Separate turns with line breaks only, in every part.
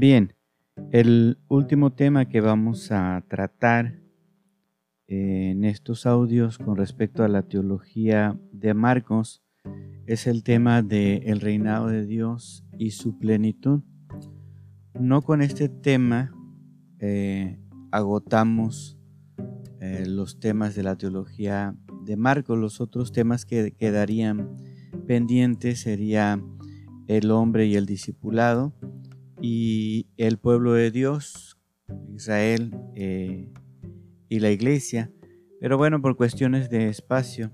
Bien, el último tema que vamos a tratar en estos audios con respecto a la teología de Marcos es el tema del el reinado de Dios y su plenitud. No con este tema eh, agotamos eh, los temas de la teología de Marcos. Los otros temas que quedarían pendientes sería el hombre y el discipulado y el pueblo de Dios, Israel eh, y la iglesia. Pero bueno, por cuestiones de espacio,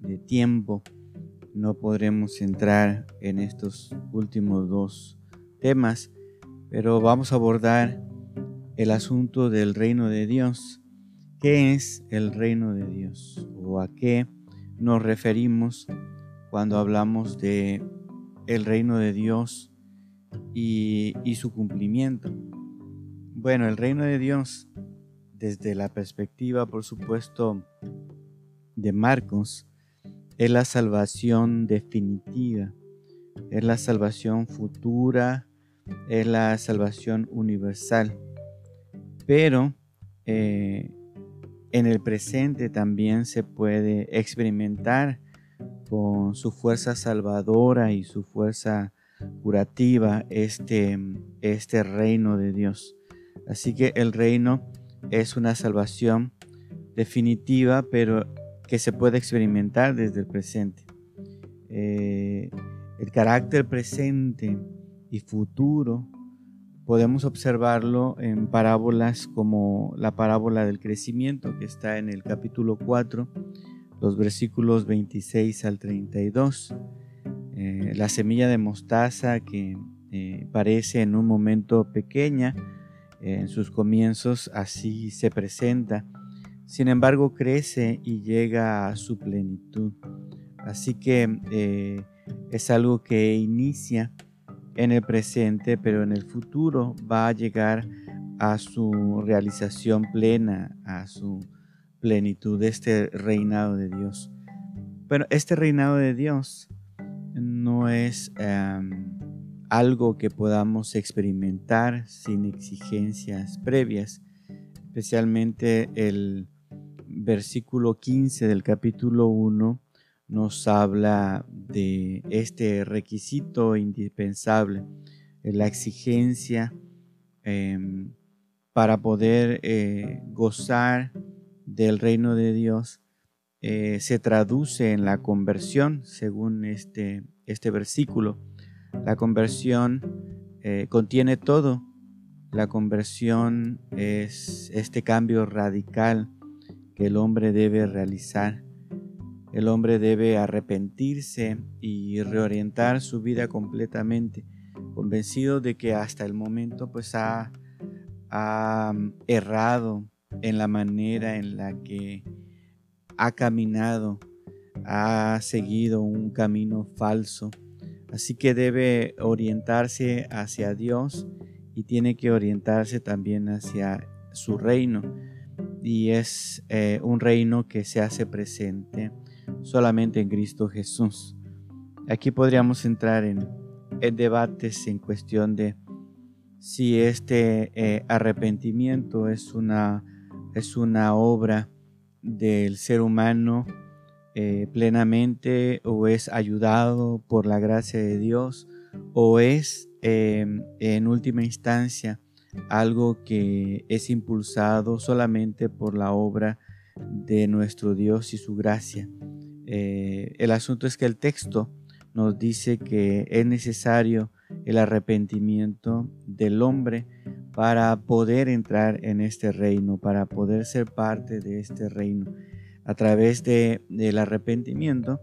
de tiempo, no podremos entrar en estos últimos dos temas, pero vamos a abordar el asunto del reino de Dios. ¿Qué es el reino de Dios? ¿O a qué nos referimos cuando hablamos de el reino de Dios y, su cumplimiento? Bueno, el reino de Dios, desde la perspectiva, por supuesto, de Marcos, es la salvación definitiva, es la salvación futura, es la salvación universal. Pero eh, en el presente también se puede experimentar con su fuerza salvadora y su fuerza curativa este, este reino de Dios. Así que el reino es una salvación definitiva, pero que se puede experimentar desde el presente. Eh, el carácter presente y futuro podemos observarlo en parábolas como la parábola del crecimiento que está en el capítulo 4, los versículos 26 al 32. Eh, la semilla de mostaza que eh, parece en un momento pequeña, en sus comienzos así se presenta sin embargo, crece y llega a su plenitud. Así que eh, es algo que inicia en el presente, pero en el futuro va a llegar a su realización plena, a su plenitud, este reinado de Dios. Pero este reinado de Dios es em, algo que podamos experimentar sin exigencias previas, especialmente el versículo 15 del capítulo 1 nos habla de este requisito indispensable, la exigencia em, para poder eh, gozar del reino de Dios, eh, se traduce en la conversión, según este, este versículo. La conversión eh, contiene todo. La conversión es este cambio radical que el hombre debe realizar. El hombre debe arrepentirse y reorientar su vida completamente, convencido de que hasta el momento pues ha, mm, errado en la manera en la que ha caminado, ha seguido un camino falso. Así que debe orientarse hacia Dios y tiene que orientarse también hacia su reino y es eh, un reino que se hace presente solamente en Cristo Jesús. Aquí podríamos entrar en, debates en cuestión de si este eh, arrepentimiento es una, es una obra del ser humano eh, plenamente o es ayudado por la gracia de Dios o es en última instancia algo que es impulsado solamente por la obra de nuestro Dios y su gracia. Eh, el asunto es que el texto nos dice que es necesario el arrepentimiento del hombre para poder entrar en este reino, para poder ser parte de este reino. A través de, del arrepentimiento,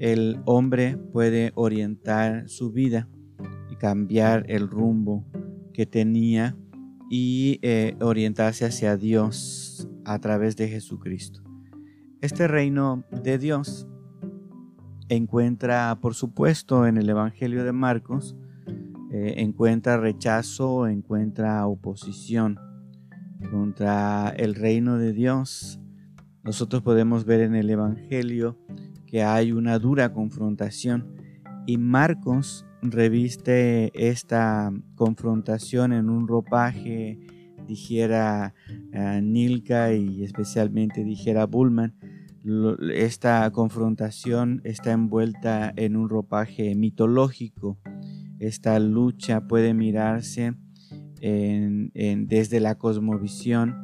el hombre puede orientar su vida y cambiar el rumbo que tenía y eh, orientarse hacia Dios a través de Jesucristo. Este reino de Dios encuentra, por supuesto, en el Evangelio de Marcos, eh, encuentra rechazo, encuentra oposición contra el reino de Dios. Nosotros podemos ver en el Evangelio que hay una dura confrontación y Marcos reviste esta confrontación en un ropaje, dijera eh, Nilka y especialmente dijera Bullman, esta confrontación está envuelta en un ropaje mitológico. Esta lucha puede mirarse desde la cosmovisión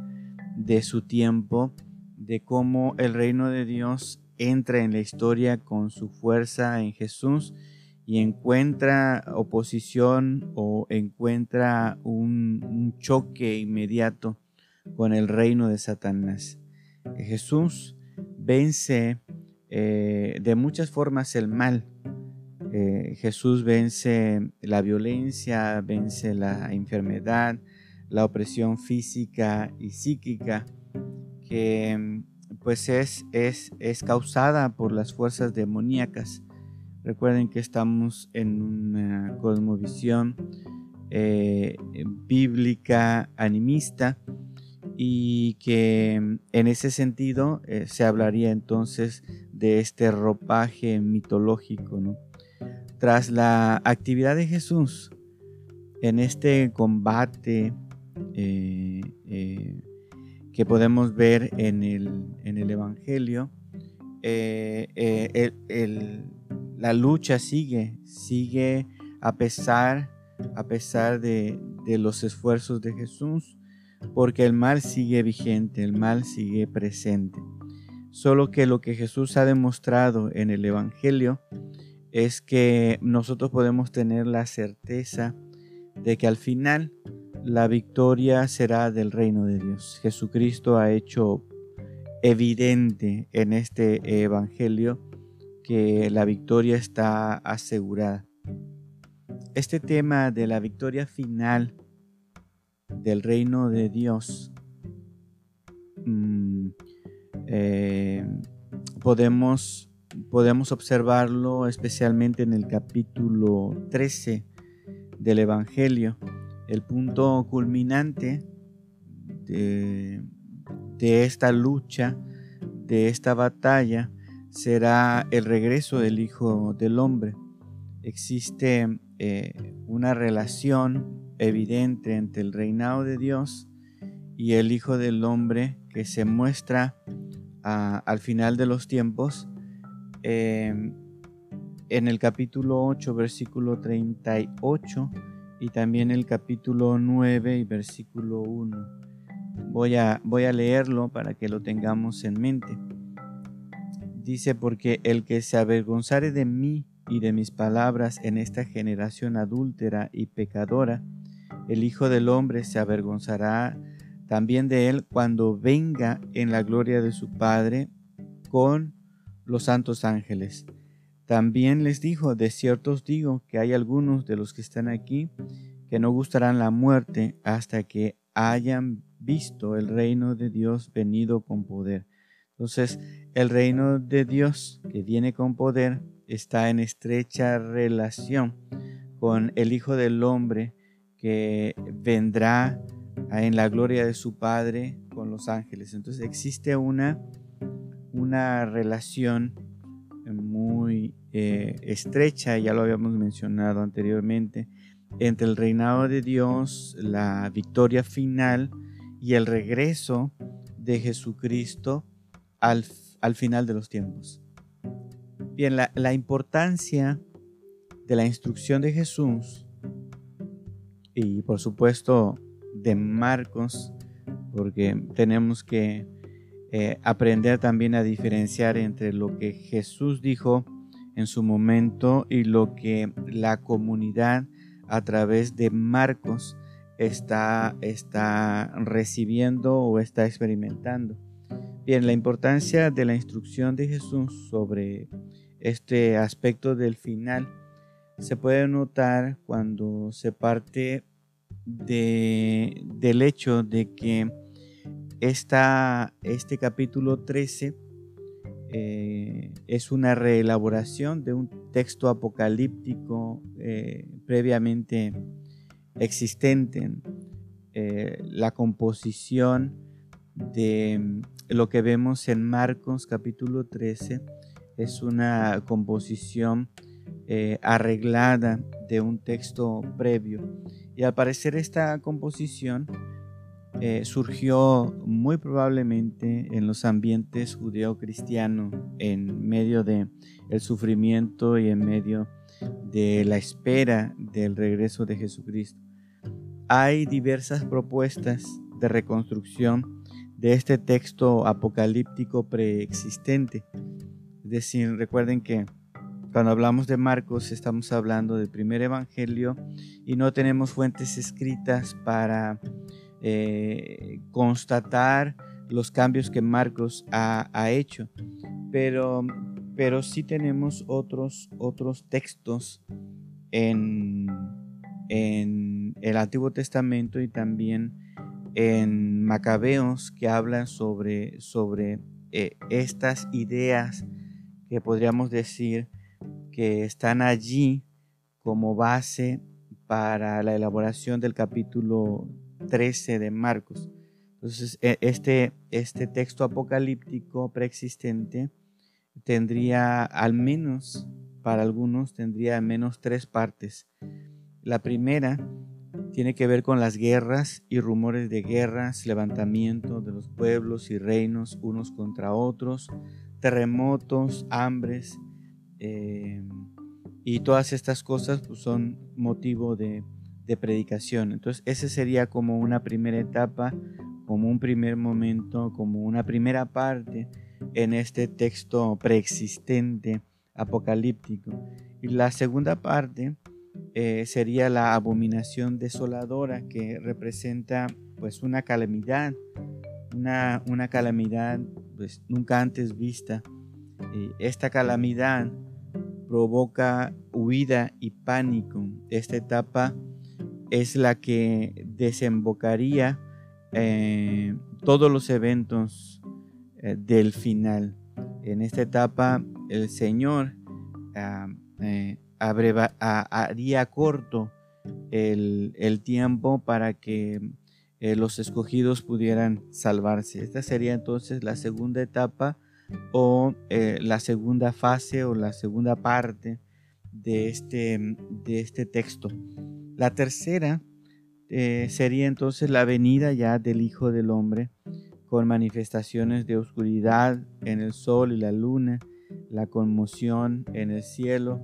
de su tiempo, de cómo el reino de Dios entra en la historia con su fuerza en Jesús y encuentra oposición o encuentra un, choque inmediato con el reino de Satanás. Jesús vence eh, de muchas formas el mal. Eh, Jesús vence la violencia, vence la enfermedad, la opresión física y psíquica, que pues es, es, es causada por las fuerzas demoníacas. Recuerden que estamos en una cosmovisión eh, bíblica animista y que en ese sentido eh, se hablaría entonces de este ropaje mitológico. Tras la actividad de Jesús en este combate eh, que podemos ver en el, Evangelio, el la lucha sigue, sigue a pesar, a pesar de, los esfuerzos de Jesús, porque el mal sigue vigente, el mal sigue presente. Solo que lo que Jesús ha demostrado en el Evangelio es que nosotros podemos tener la certeza de que al final la victoria será del reino de Dios. Jesucristo ha hecho evidente en este Evangelio que la victoria está asegurada. Este tema de la victoria final del reino de Dios mm, eh, podemos, podemos observarlo especialmente en el capítulo 13 del Evangelio, el punto culminante de, esta lucha, de esta batalla, será el regreso del Hijo del Hombre. Existe eh, una relación evidente entre el reinado de Dios y el Hijo del Hombre que se muestra al final de los tiempos em, en el capítulo 8, versículo 38 y también el capítulo 9 y versículo 1. Voy a, voy a leerlo para que lo tengamos en mente. Dice, porque el que se avergonzare de mí y de mis palabras en esta generación adúltera y pecadora, el Hijo del Hombre se avergonzará también de él cuando venga en la gloria de su Padre con los santos ángeles. También les dijo, de cierto os digo que hay algunos de los que están aquí que no gustarán la muerte hasta que hayan visto el reino de Dios venido con poder. Entonces, el reino de Dios que viene con poder está en estrecha relación con el Hijo del Hombre que vendrá en la gloria de su Padre con los ángeles. Entonces existe una, una relación eh, estrecha, ya lo habíamos mencionado anteriormente, entre el reinado de Dios, la victoria final y el regreso de Jesucristo al, final de los tiempos. Bien, la, la importancia de la instrucción de Jesús y por supuesto de Marcos, porque tenemos que eh, aprender también a diferenciar entre lo que Jesús dijo en su momento y lo que la comunidad a través de Marcos está, está recibiendo o está experimentando. Bien, la importancia de la instrucción de Jesús sobre este aspecto del final se puede notar cuando se parte de, del hecho de que esta, este capítulo 13 eh, es una reelaboración de un texto apocalíptico eh, previamente existente. Eh, la composición de lo que vemos en Marcos capítulo 13 es una composición arreglada de un texto previo. Y al parecer esta composición eh, surgió muy probablemente en los ambientes judeo-cristianos, en medio de el sufrimiento y en medio de la espera del regreso de Jesucristo. Hay diversas propuestas de reconstrucción de este texto apocalíptico preexistente. Es decir, recuerden que cuando hablamos de Marcos estamos hablando del primer evangelio y no tenemos fuentes escritas para eh, constatar los cambios que Marcos ha, hecho, pero, pero sí tenemos otros, otros textos en, en el Antiguo Testamento y también en Macabeos que hablan sobre, sobre eh, estas ideas que podríamos decir que están allí como base para la elaboración del capítulo 13 de Marcos. Entonces, e, este, este texto apocalíptico preexistente tendría al menos, para algunos, tendría al menos tres partes. La primera tiene que ver con las guerras y rumores de guerras, levantamiento de los pueblos y reinos unos contra otros, terremotos, hambres, Em, y todas estas cosas pues, son motivo de, predicación. Entonces, ese sería como una primera etapa, como un primer momento, como una primera parte en este texto preexistente apocalíptico. Y la segunda parte eh, sería la abominación desoladora que representa pues una calamidad, una, una calamidad pues nunca antes vista. Esta calamidad provoca huida y pánico. Esta etapa es la que desembocaría eh, todos los eventos eh, del final. En esta etapa el Señor ah, eh, haría corto el, el, tiempo para que los escogidos pudieran salvarse. Esta sería entonces la segunda etapa o la segunda fase o la segunda parte de este, de este texto. La tercera eh, sería entonces la venida ya del Hijo del Hombre con manifestaciones de oscuridad en el sol y la luna, la conmoción en el cielo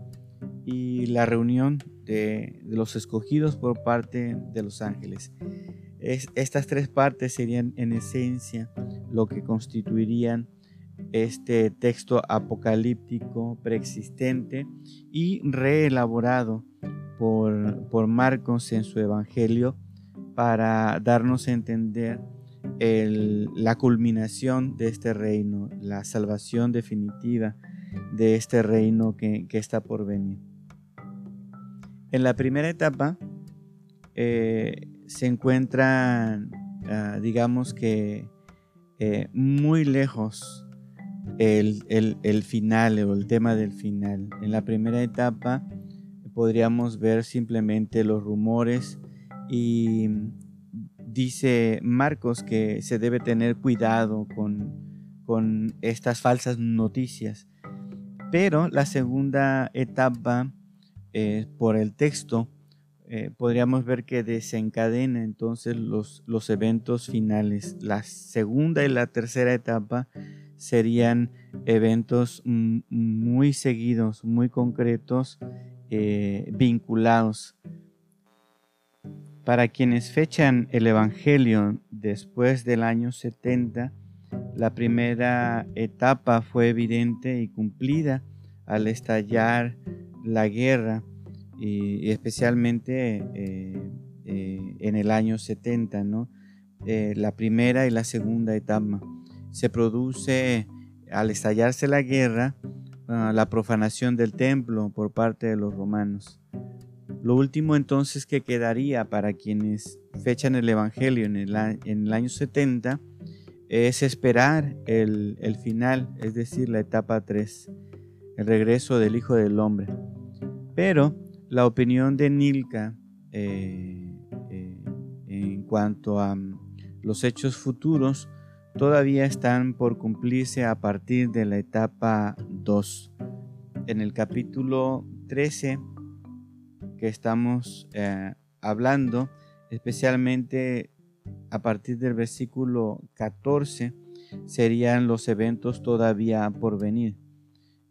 y la reunión de, los escogidos por parte de los ángeles. estas tres partes serían en esencia lo que constituirían este texto apocalíptico preexistente y reelaborado por, por Marcos en su Evangelio para darnos a entender la culminación de este reino, la salvación definitiva de este reino que, está por venir. En la primera etapa eh, se encuentran, ah, digamos que, eh, muy lejos el, final o el tema del final. En la primera etapa podríamos ver simplemente los rumores y dice Marcos que se debe tener cuidado con, estas falsas noticias. Pero la segunda etapa, eh, por el texto, eh, podríamos ver que desencadena entonces los, los eventos finales. La segunda y la tercera etapa serían eventos muy seguidos, muy concretos, eh, vinculados. Para quienes fechan el Evangelio después del año 70, la primera etapa fue evidente y cumplida al estallar la guerra, y, especialmente eh, eh, en el año 70, ¿no? la primera y la segunda etapa se produce al estallarse la guerra ah, la profanación del templo por parte de los romanos. Lo último entonces que quedaría para quienes fechan el Evangelio en el, año 70 es esperar el, final, es decir, la etapa 3, el regreso del Hijo del Hombre. Pero la opinión de Nilka eh, eh, en cuanto a mm, los hechos futuros todavía están por cumplirse a partir de la etapa 2. en el capítulo 13 que estamos eh, hablando, especialmente a partir del versículo 14, serían los eventos todavía por venir.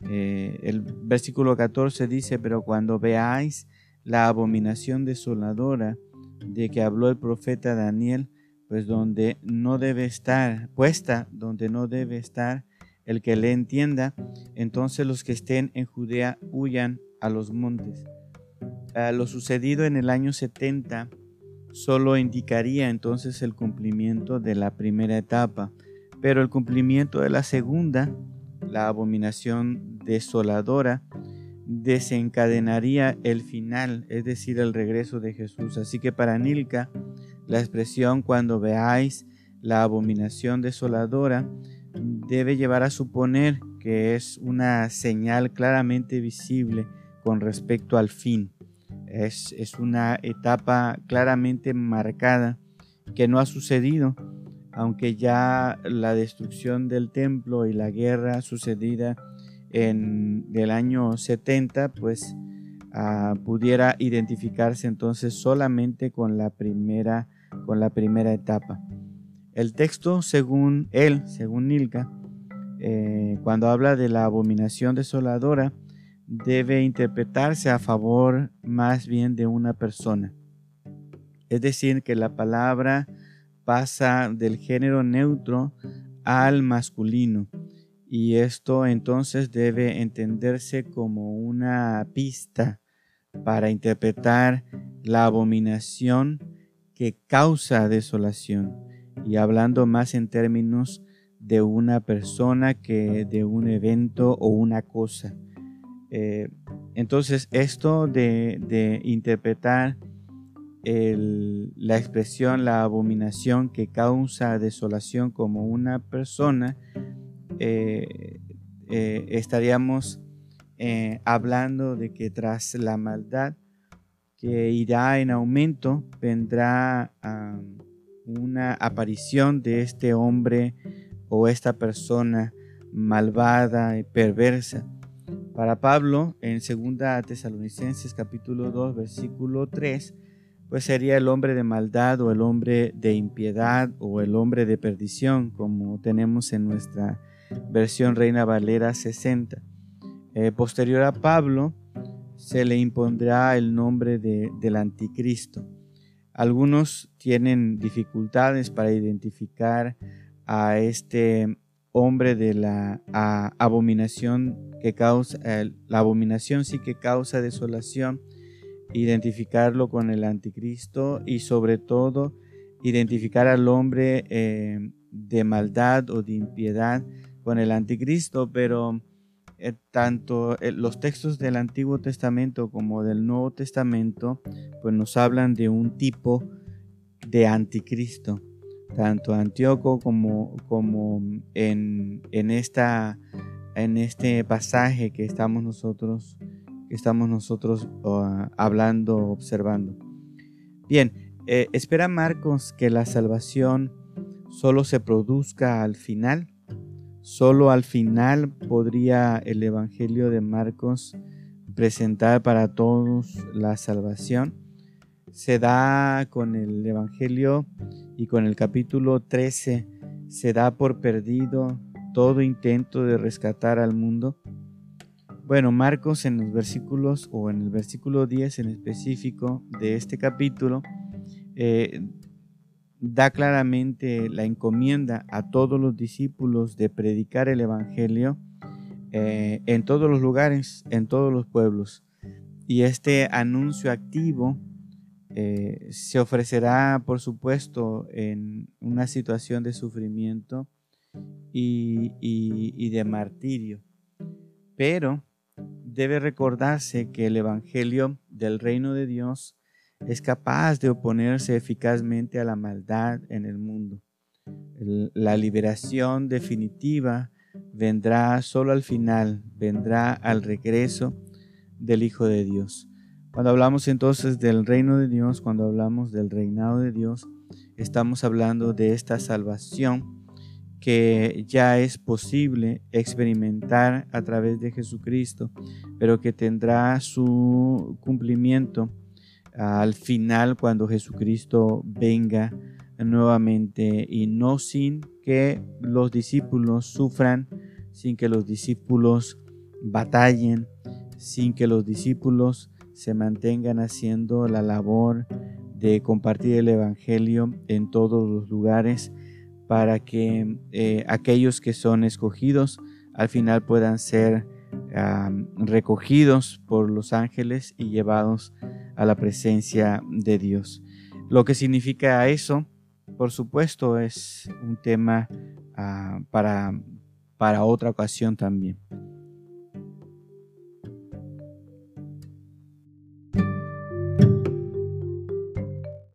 Eh, el versículo 14 dice, pero cuando veáis la abominación desoladora de que habló el profeta Daniel, pues donde no debe estar, puesta donde no debe estar el que le entienda, entonces los que estén en Judea huyan a los montes. Ah, lo sucedido en el año 70 solo indicaría entonces el cumplimiento de la primera etapa, pero el cumplimiento de la segunda, la abominación desoladora, desencadenaría el final, es decir, el regreso de Jesús. Así que para Nilka, la expresión cuando veáis la abominación desoladora debe llevar a suponer que es una señal claramente visible con respecto al fin. Es, es una etapa claramente marcada que no ha sucedido, aunque ya la destrucción del templo y la guerra sucedida en el año 70, pues ah, pudiera identificarse entonces solamente con la primera, con la primera etapa. El texto, según él, según Nilka, eh, cuando habla de la abominación desoladora, debe interpretarse a favor más bien de una persona. Es decir, que la palabra pasa del género neutro al masculino y esto entonces debe entenderse como una pista para interpretar la abominación que causa desolación y hablando más en términos de una persona que de un evento o una cosa. Eh, entonces esto de, interpretar la expresión, la abominación que causa desolación como una persona, eh, eh, estaríamos hablando de que tras la maldad que irá en aumento vendrá una aparición de este hombre o esta persona malvada y perversa. Para Pablo, en 2 Tesalonicenses capítulo 2, versículo 3, pues sería el hombre de maldad o el hombre de impiedad o el hombre de perdición, como tenemos en nuestra versión Reina Valera 60. Eh, posterior a Pablo se le impondrá el nombre de, del anticristo. Algunos tienen dificultades para identificar a este hombre de la abominación que causa, la abominación sí que causa desolación, identificarlo con el anticristo y sobre todo identificar al hombre eh, de maldad o de impiedad con el anticristo, pero eh, tanto eh, los textos del Antiguo Testamento como del Nuevo Testamento pues nos hablan de un tipo de anticristo, tanto Antíoco como, como en, en, esta, en este pasaje que estamos nosotros, estamos nosotros hablando, observando. Bien, eh, espera Marcos que la salvación solo se produzca al final Solo al final podría el Evangelio de Marcos presentar para todos la salvación. Se da con el Evangelio y con el capítulo 13, se da por perdido todo intento de rescatar al mundo. Bueno, Marcos en los versículos o en el versículo 10 en específico de este capítulo eh, da claramente la encomienda a todos los discípulos de predicar el Evangelio eh, en todos los lugares, en todos los pueblos. Y este anuncio activo eh, se ofrecerá, por supuesto, en una situación de sufrimiento y, y de martirio. Pero debe recordarse que el Evangelio del reino de Dios es capaz de oponerse eficazmente a la maldad en el mundo. La liberación definitiva vendrá solo al final, vendrá al regreso del Hijo de Dios. Cuando hablamos entonces del reino de Dios, cuando hablamos del reinado de Dios, estamos hablando de esta salvación que ya es posible experimentar a través de Jesucristo, pero que tendrá su cumplimiento al final cuando Jesucristo venga nuevamente y no sin que los discípulos sufran, sin que los discípulos batallen, sin que los discípulos se mantengan haciendo la labor de compartir el Evangelio en todos los lugares para que eh, aquellos que son escogidos al final puedan ser recogidos por los ángeles y llevados a la presencia de Dios. Lo que significa eso, por supuesto, es un tema ah, para, para otra ocasión también.